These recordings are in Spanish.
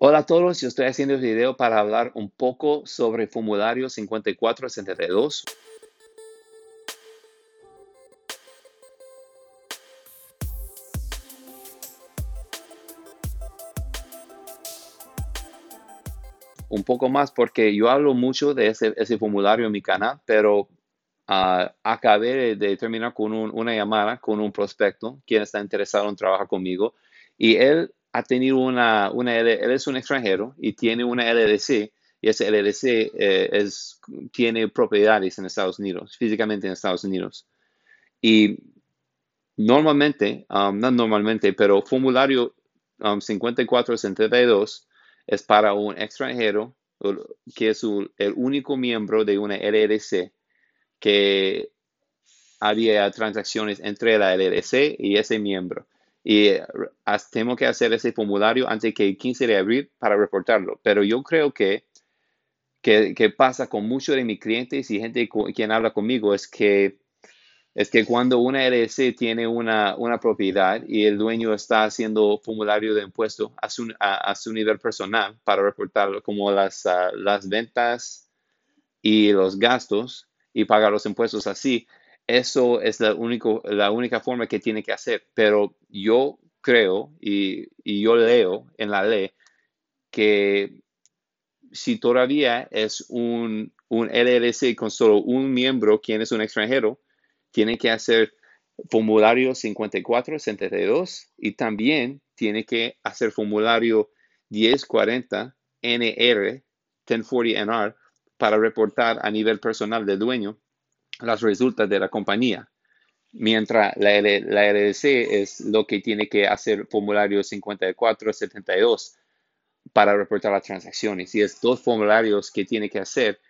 Hola a todos, yo estoy haciendo el video para hablar un poco sobre formulario 5462. Un poco más porque yo hablo mucho de ese, formulario en mi canal, pero ah, acabé de, terminar con una llamada con un prospecto quien está interesado en trabajar conmigo y él ha tenido una, una él es un extranjero y tiene una LLC y esa LLC eh, es, tiene propiedades en Estados Unidos, físicamente en Estados Unidos. Y normalmente, um, no normalmente, pero formulario um, 5462 es para un extranjero que es el único miembro de una LLC que había transacciones entre la LLC y ese miembro y eh, tengo que hacer ese formulario antes que el 15 de abril para reportarlo. Pero yo creo que, que, pasa con muchos de mis clientes y gente quien habla conmigo es que, es que cuando una LLC tiene una, una propiedad y el dueño está haciendo formulario de impuesto a su, a, su nivel personal para reportarlo como las, ah, las ventas y los gastos y pagar los impuestos así, eso es la, la única forma que tiene que hacer. Pero yo creo y, yo leo en la ley que si todavía es un, un LLC con solo un miembro, quien es un extranjero, tiene que hacer formulario 5462 y también tiene que hacer formulario 1040 NR 1040 NR para reportar a nivel personal del dueño las resultados de la compañía. Mientras la, la es lo que tiene que hacer formulario 5472 para reportar las transacciones. Y es dos formularios que tiene que hacer.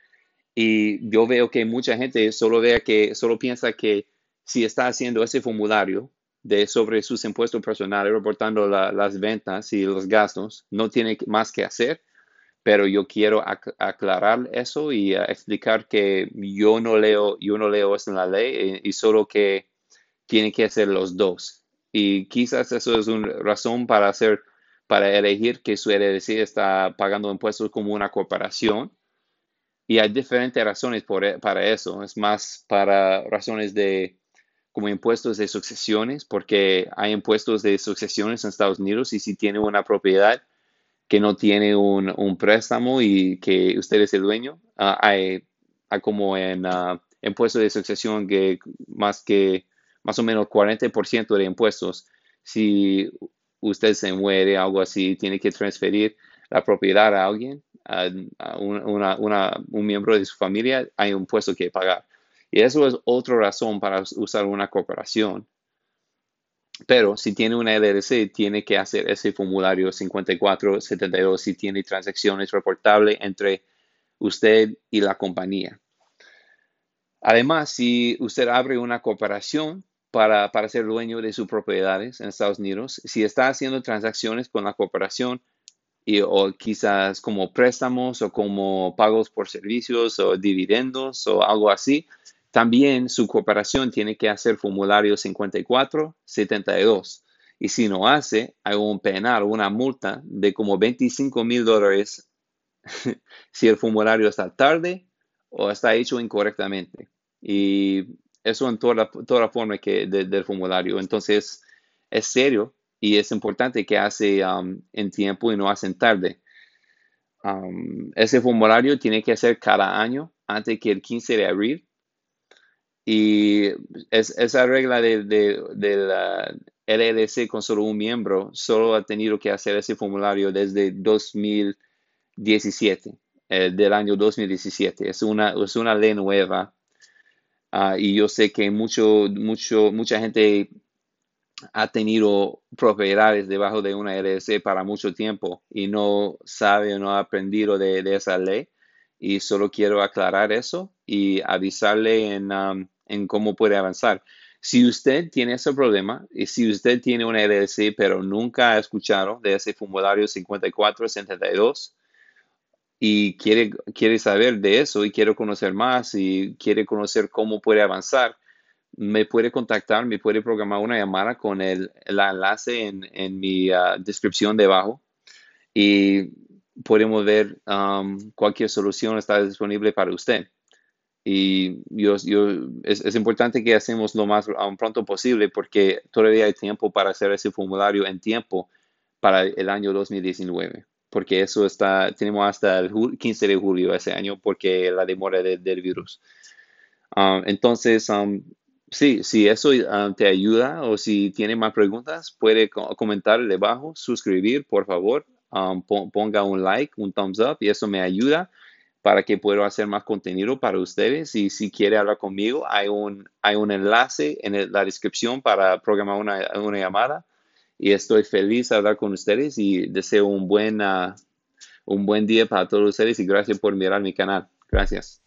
Y yo veo que mucha gente solo vea que, solo piensa que si está haciendo ese formulario de sobre sus impuestos personales, reportando las ventas y los gastos, no tiene más que hacer pero yo quiero aclarar eso y uh, explicar que yo no leo, yo no leo eso en la ley eh, y, solo que tiene que ser los dos. Y quizás eso es una razón para hacer, para elegir que su LLC está pagando impuestos como una corporación. Y hay diferentes razones e, para eso. Es más para razones de como impuestos de sucesiones, porque hay impuestos de sucesiones en Estados Unidos y si tiene una propiedad, que no tiene un, préstamo y que usted es el dueño. Hay, como en impuestos de sucesión que más que más o menos 40% de impuestos. Si usted se muere, algo así, tiene que transferir la propiedad a alguien, a, un miembro de su familia, hay un impuesto que pagar. Y eso es otra razón para usar una cooperación. Pero si tiene una LLC, tiene que hacer ese formulario 5472 si tiene transacciones reportables entre usted y la compañía. Además, si usted abre una cooperación para, para ser dueño de sus propiedades en Estados Unidos, si está haciendo transacciones con la cooperación y, o quizás como préstamos o como pagos por servicios o dividendos o algo así, también su cooperación tiene que hacer formulario 5472 y si no hace, hay un penal, una multa de como 25 mil dólares si el formulario está tarde o está hecho incorrectamente. Y eso en toda, toda forma que del formulario. Entonces, es serio y es importante que hace um, en tiempo y no hacen tarde. Um, ese formulario tiene que hacer cada año antes que el 15 de abril y esa regla de, la LLC con solo un miembro solo ha tenido que hacer ese formulario desde 2017, eh, del año 2017. Es una, es una ley nueva. Ah, y yo sé que mucho, mucho, mucha gente ha tenido propiedades debajo de una LLC para mucho tiempo y no sabe o no ha aprendido de, esa ley. Y solo quiero aclarar eso y avisarle en, um, en cómo puede avanzar. Si usted tiene ese problema y si usted tiene una LLC pero nunca ha escuchado de ese formulario 5472 y quiere, quiere saber de eso y quiere conocer más y quiere conocer cómo puede avanzar, me puede contactar, me puede programar una llamada con el, enlace en, mi ah, descripción debajo y podemos ver um, cualquier solución está disponible para usted. Y yo, yo, es, importante que hacemos lo más pronto posible porque todavía hay tiempo para hacer ese formulario en tiempo para el año 2019. Porque eso está, tenemos hasta el 15 de julio ese año porque la demora del virus. Um, entonces, um, sí, si eso um, te ayuda o si tiene más preguntas, puede comentar debajo, suscribir, por favor, ponga un like, un thumbs up y eso me ayuda para que pueda hacer más contenido para ustedes. Y si quiere hablar conmigo, hay un, hay un enlace en la descripción para programar una, una, llamada. Y estoy feliz de hablar con ustedes y deseo un buen, un buen día para todos ustedes y gracias por mirar mi canal. Gracias.